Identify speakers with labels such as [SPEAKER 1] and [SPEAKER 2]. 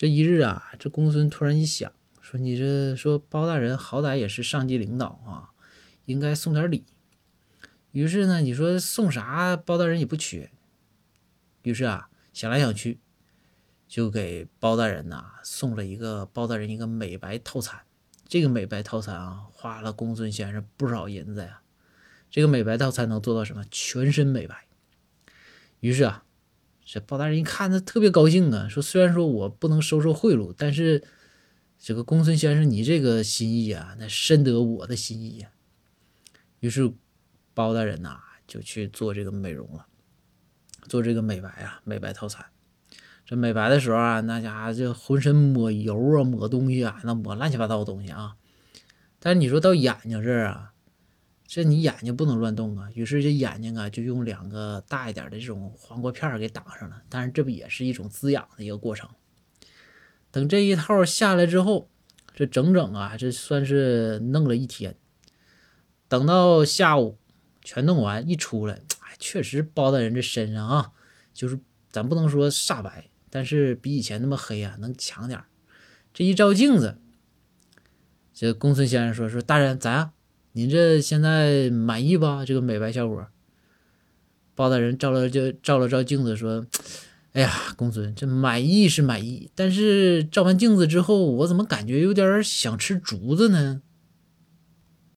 [SPEAKER 1] 这一日啊，这公孙突然一想，说：“你这说包大人好歹也是上级领导啊，应该送点礼。”于是呢，你说送啥，包大人也不缺。于是啊，想来想去，就给包大人呐送了一个包大人一个美白套餐。这个美白套餐啊，花了公孙先生不少银子呀。这个美白套餐能做到什么？全身美白。于是啊，这包大人一看，他特别高兴啊，说：“虽然说我不能收受贿赂，但是这个公孙先生你这个心意啊，那深得我的心意呀。”于是包大人呐就去做这个美容了，做这个美白啊，美白套餐。这美白的时候啊，那家伙就浑身抹油啊，抹东西啊，那抹乱七八糟的东西啊。但是你说到眼睛这儿啊，这你眼睛不能乱动啊。于是这眼睛啊，就用两个大一点的这种黄瓜片给挡上了。但是这不也是一种滋养的一个过程？等这一套下来之后，这整整啊，这算是弄了一天。等到下午全弄完一出来，哎，确实包大人这身上啊，就是咱不能说煞白。但是比以前那么黑啊，能强点这一照镜子，这公孙先生说：“说大人咋样？您这现在满意吧？这个美白效果？”包大人照了就照了照镜子，说：“哎呀，公孙，这满意是满意，但是照完镜子之后，我怎么感觉有点想吃竹子呢？”